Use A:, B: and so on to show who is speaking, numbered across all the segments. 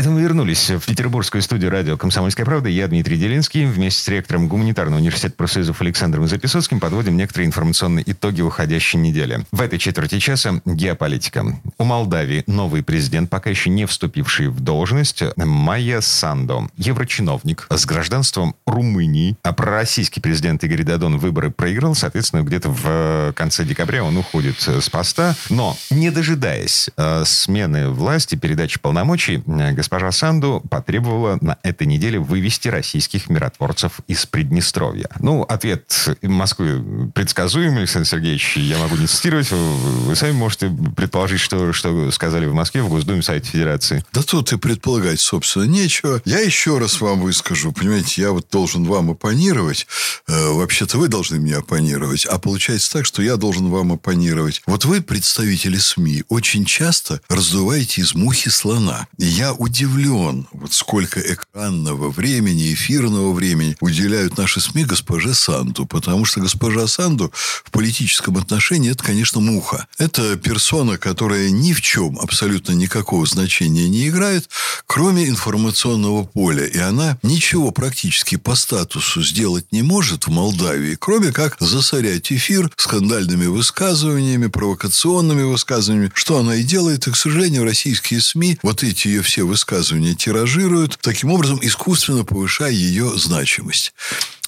A: Это мы вернулись в петербургскую студию радио «Комсомольская правда». Я Дмитрий Делинский. Вместе с ректором Гуманитарного университета профсоюзов Александром Записоцким подводим некоторые информационные итоги уходящей недели. В этой четверти часа геополитика. У Молдавии новый президент, пока еще не вступивший в должность, Майя Сандо. Еврочиновник с гражданством Румынии. А пророссийский президент Игорь Дадон выборы проиграл. Соответственно, где-то в конце декабря он уходит с поста. Но, не дожидаясь э, смены власти, передачи полномочий, госпожа Санду потребовала на этой неделе вывести российских миротворцев из Приднестровья. Ну, ответ Москвы предсказуемый, Александр Сергеевич. Я могу не цитировать. Вы сами можете предположить, что, что сказали в Москве в Госдуме Совете Федерации.
B: Да тут и предполагать, собственно, нечего. Я еще раз вам выскажу. Понимаете, я вот должен вам оппонировать. Э, вообще-то вы должны мне оппонировать. А получается так, что я должен вам оппонировать. Вот вы, представители СМИ, очень часто раздуваете из мухи слона. И я удивлен, вот сколько экранного времени, эфирного времени уделяют наши СМИ госпоже Санду. Потому что госпожа Санду в политическом отношении это, конечно, муха. Это персона, которая ни в чем абсолютно никакого значения не играет, кроме информационного поля. И она ничего практически по статусу сделать не может в Молдавии, кроме как засорять эфир скандальными высказываниями, провокационными высказываниями, что она и делает. И, к сожалению, российские СМИ вот эти ее все высказывания тиражируют, таким образом искусственно повышая ее значимость.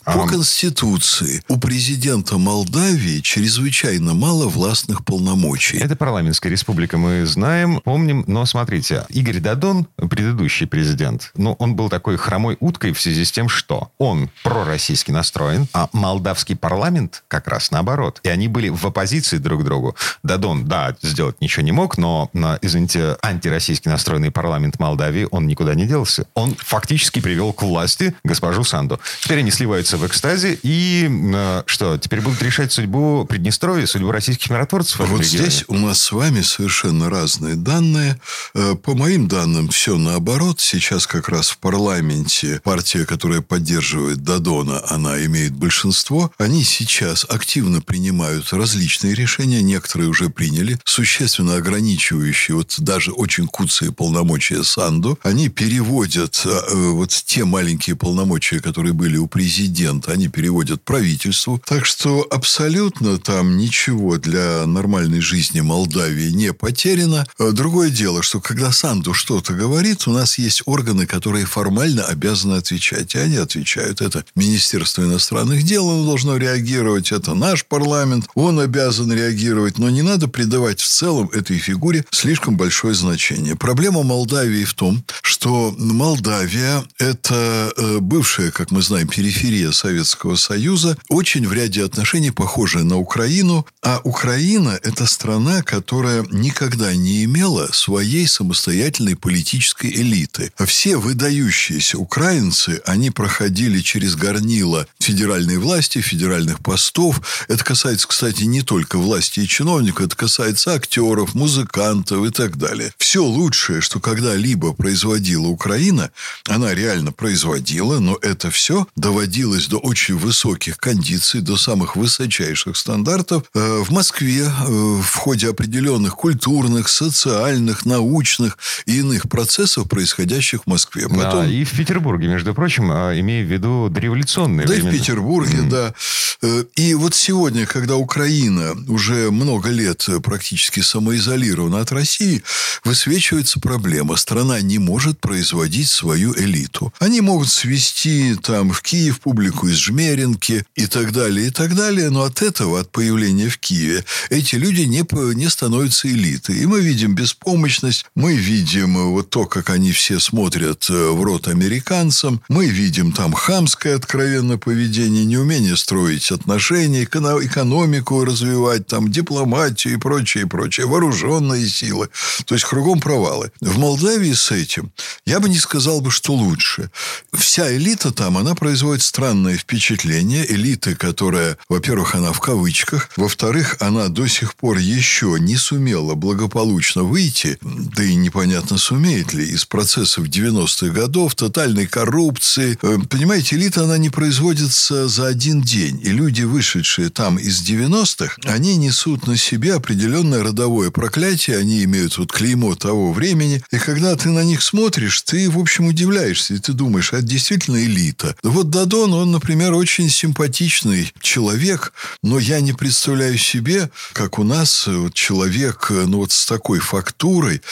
B: По Конституции у президента Молдавии чрезвычайно мало властных полномочий.
A: Это парламентская республика, мы знаем, помним. Но смотрите, Игорь Дадон, предыдущий президент, ну, он был такой хромой уткой в связи с тем, что он пророссийски настроен, а молдавский парламент как раз наоборот. И они были в оппозиции друг к другу. Дадон, да, сделать ничего не мог, но, извините, антироссийски настроенный парламент Молдавии, он никуда не делся. Он фактически привел к власти госпожу Санду. Теперь они сливаются находятся в экстазе. И э, что, теперь будут решать судьбу Приднестровья, судьбу российских миротворцев?
B: Вот
A: регионе?
B: здесь у нас с вами совершенно разные данные. Э, по моим данным, все наоборот. Сейчас как раз в парламенте партия, которая поддерживает Дадона, она имеет большинство. Они сейчас активно принимают различные решения. Некоторые уже приняли, существенно ограничивающие вот даже очень куцые полномочия Санду. Они переводят э, вот те маленькие полномочия, которые были у президента, президента, они переводят правительству. Так что абсолютно там ничего для нормальной жизни Молдавии не потеряно. А другое дело, что когда Санду что-то говорит, у нас есть органы, которые формально обязаны отвечать. И они отвечают. Это Министерство иностранных дел, оно должно реагировать. Это наш парламент, он обязан реагировать. Но не надо придавать в целом этой фигуре слишком большое значение. Проблема Молдавии в том, что Молдавия – это э, бывшая, как мы знаем, периферия Советского Союза, очень в ряде отношений похожая на Украину. А Украина – это страна, которая никогда не имела своей самостоятельной политической элиты. Все выдающиеся украинцы, они проходили через горнило федеральной власти, федеральных постов. Это касается, кстати, не только власти и чиновников, это касается актеров, музыкантов и так далее. Все лучшее, что когда-либо производила Украина, она реально производила, но это все доводилось довелось до очень высоких кондиций, до самых высочайших стандартов э, в Москве э, в ходе определенных культурных, социальных, научных и иных процессов, происходящих в Москве.
A: Потом... Да, и в Петербурге, между прочим, а, имея в виду дореволюционные
B: Да, времена. и в Петербурге, mm. да. Э, и вот сегодня, когда Украина уже много лет практически самоизолирована от России, высвечивается проблема. Страна не может производить свою элиту. Они могут свести там в Киев публику Из Жмеринки и так далее, и так далее. Но от этого, от появления в Киеве, эти люди не, не становятся элитой. И мы видим беспомощность, мы видим э, вот то, как они все смотрят э, в рот американцам, мы видим там хамское откровенное поведение, неумение строить отношения, экономику развивать, там дипломатию и прочее, и прочее, вооруженные силы. То есть, кругом провалы. В Молдавии с этим я бы не сказал бы, что лучше. Вся элита там, она производит странные странное впечатление элиты, которая, во-первых, она в кавычках, во-вторых, она до сих пор еще не сумела благополучно выйти, да и непонятно, сумеет ли, из процессов 90-х годов, тотальной коррупции. Э, понимаете, элита, она не производится за один день. И люди, вышедшие там из 90-х, они несут на себе определенное родовое проклятие, они имеют вот клеймо того времени. И когда ты на них смотришь, ты, в общем, удивляешься, и ты думаешь, а это действительно элита. Вот Дадон, он, например, очень симпатичный человек, но я не представляю себе, как у нас вот человек, ну вот с такой фактурой,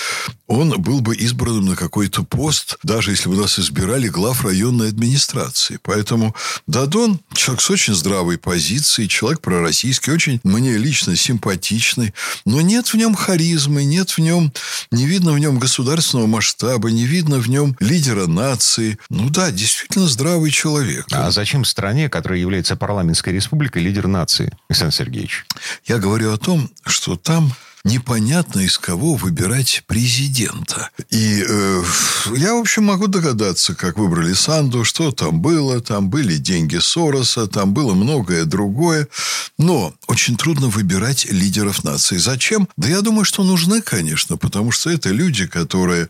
B: он был бы избран на какой-то пост, даже если бы нас избирали глав районной администрации. Поэтому Дадон человек с очень здравой позицией, человек пророссийский, очень мне лично симпатичный, но нет в нем харизмы, нет в нем, не видно в нем государственного масштаба, не видно в нем лидера нации. Ну да, действительно здравый человек.
A: А зачем стране, которая является парламентской республикой, лидер нации, Александр Сергеевич?
B: Я говорю о том, что там непонятно из кого выбирать президента. И э, я, в общем, могу догадаться, как выбрали Санду, что там было. Там были деньги Сороса, там было многое другое. Но очень трудно выбирать лидеров нации. Зачем? Да я думаю, что нужны, конечно, потому что это люди, которые...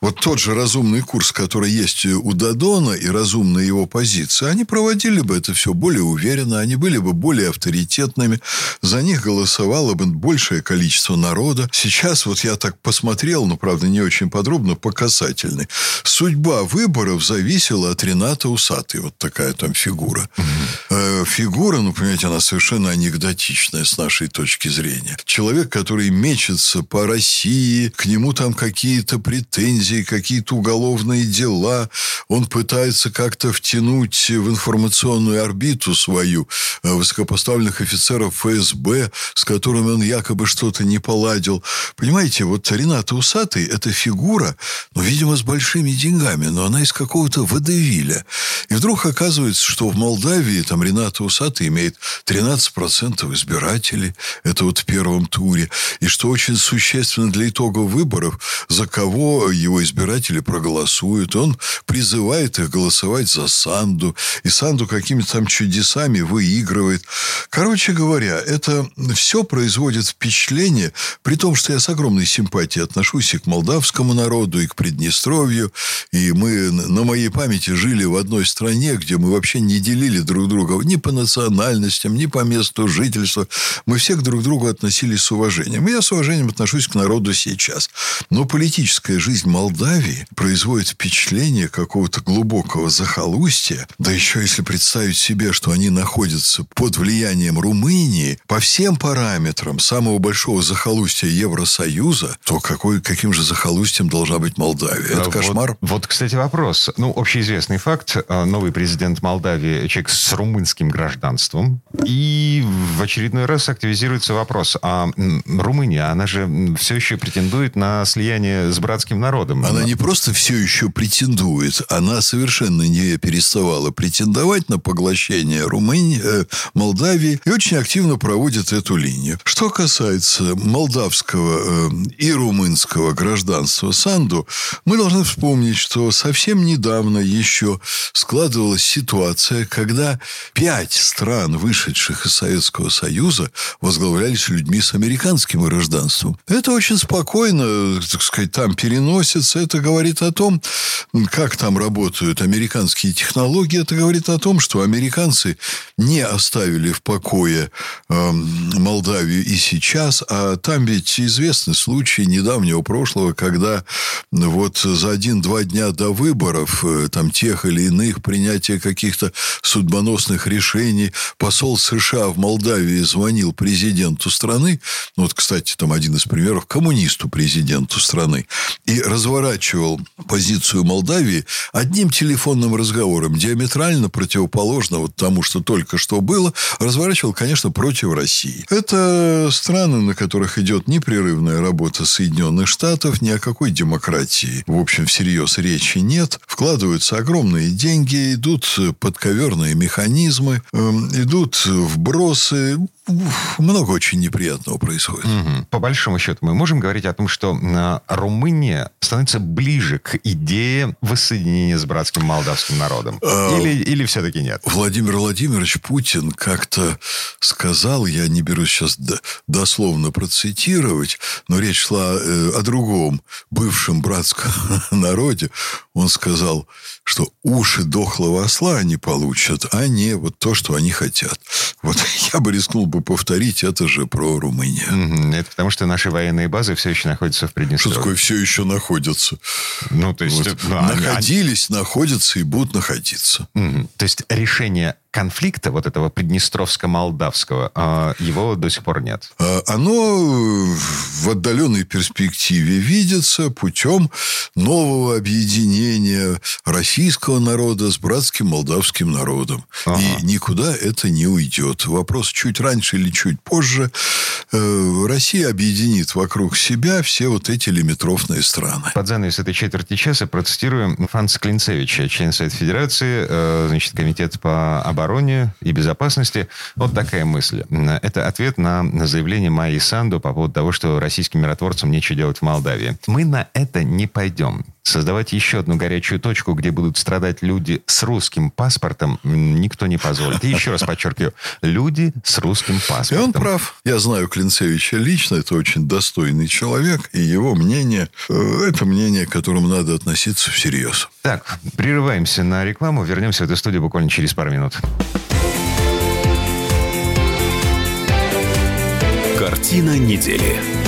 B: Вот тот же разумный курс, который есть у Дадона и разумная его позиция, они проводили бы это все более уверенно, они были бы более авторитетными, за них голосовало бы большее количество количество народа. Сейчас вот я так посмотрел, но, правда, не очень подробно, по касательной. Судьба выборов зависела от Рената Усатой. Вот такая там фигура. Угу. Фигура, ну, понимаете, она совершенно анекдотичная с нашей точки зрения. Человек, который мечется по России, к нему там какие-то претензии, какие-то уголовные дела. Он пытается как-то втянуть в информационную орбиту свою э, высокопоставленных офицеров ФСБ, с которыми он якобы что-то не не поладил. Понимаете, вот Ренат Усатый – это фигура, ну, видимо, с большими деньгами, но она из какого-то водевиля. И вдруг оказывается, что в Молдавии там Ренат Усатый имеет 13% избирателей. Это вот в первом туре. И что очень существенно для итогов выборов, за кого его избиратели проголосуют. Он призывает их голосовать за Санду. И Санду какими-то там чудесами выигрывает. Короче говоря, это все производит впечатление, Украине, при том, что я с огромной симпатией отношусь и к молдавскому народу, и к Приднестровью, и мы на моей памяти жили в одной стране, где мы вообще не делили друг друга ни по национальностям, ни по месту жительства. Мы все к друг другу относились с уважением. И я с уважением отношусь к народу сейчас. Но политическая жизнь Молдавии производит впечатление какого-то глубокого захолустья. Да еще если представить себе, что они находятся под влиянием Румынии, по всем параметрам самого большого захолустья захолустье Евросоюза, то какой, каким же захолустьем должна быть Молдавия? Это кошмар.
A: Вот, кстати, вопрос. Ну, общеизвестный факт. Э, новый президент Молдавии, человек с румынским гражданством. И в очередной раз активизируется вопрос. А Румыния, она же все еще претендует на слияние с братским народом.
B: Она не просто все еще претендует, она совершенно не переставала претендовать на поглощение Румынии, э, Молдавии и очень активно проводит эту линию. Что касается молдавского э, и румынского гражданства Санду, мы должны вспомнить, что совсем недавно еще складывалась ситуация, когда пять стран, вышедших из Советского Союза, возглавлялись людьми с американским гражданством. Это очень спокойно, так сказать, там переносится. Это говорит о том, как там работают американские технологии. Это говорит о том, что американцы не оставили в покое э, Молдавию и сейчас, а там ведь известны случаи недавнего прошлого, когда вот за один-два дня до выборов, э, там тех или иных, принятия каких-то судьбоносных решений, посол США в Молдавии звонил президенту страны, ну, вот, кстати, там один из примеров, коммунисту президенту страны, и разворачивал позицию Молдавии одним телефонным разговором, диаметрально противоположно вот тому, что только что было, разворачивал, конечно, против России. Это страны, на которые которых идет непрерывная работа Соединенных Штатов, ни о какой демократии, в общем, всерьез речи нет. Вкладываются огромные деньги, идут подковерные механизмы, эм, идут вбросы. Много очень неприятного происходит.
A: Угу. По большому счету, мы можем говорить о том, что э, Румыния становится ближе к идее воссоединения с братским молдавским народом? А, или, или все-таки нет?
B: Владимир Владимирович Путин как-то сказал, я не берусь сейчас дословно процитировать, но речь шла э, о другом бывшем братском народе. Он сказал, что уши дохлого осла они получат, а не вот то, что они хотят. Вот я бы рискнул бы повторить это же про Румынию.
A: Это потому, что наши военные базы все еще находятся в Приднестровье.
B: Что такое все еще находятся?
A: Ну, то есть... Вот.
B: Ну, Находились, они... находятся и будут находиться.
A: Угу. То есть решение конфликта, вот этого приднестровско-молдавского, а, его до сих пор нет?
B: А, оно в отдаленной перспективе видится путем нового объединения российского народа с братским молдавским народом. Ага. И никуда это не уйдет. Вопрос чуть раньше или чуть позже. Э, Россия объединит вокруг себя все вот эти лимитрофные страны.
A: Под занавес этой четверти часа процитируем Франца Клинцевича, член Совета Федерации, э, значит, Комитет по обороне и безопасности. Вот такая мысль. Это ответ на заявление Майи Санду по поводу того, что российским миротворцам нечего делать в Молдавии. Мы на это не пойдем. Создавать еще одну горячую точку, где будут страдать люди с русским паспортом, никто не позволит. И еще раз подчеркиваю, люди с русским паспортом.
B: И он прав. Я знаю Клинцевича лично, это очень достойный человек, и его мнение, э, это мнение, к которому надо относиться всерьез.
A: Так, прерываемся на рекламу, вернемся в эту студию буквально через пару минут.
C: Картина недели.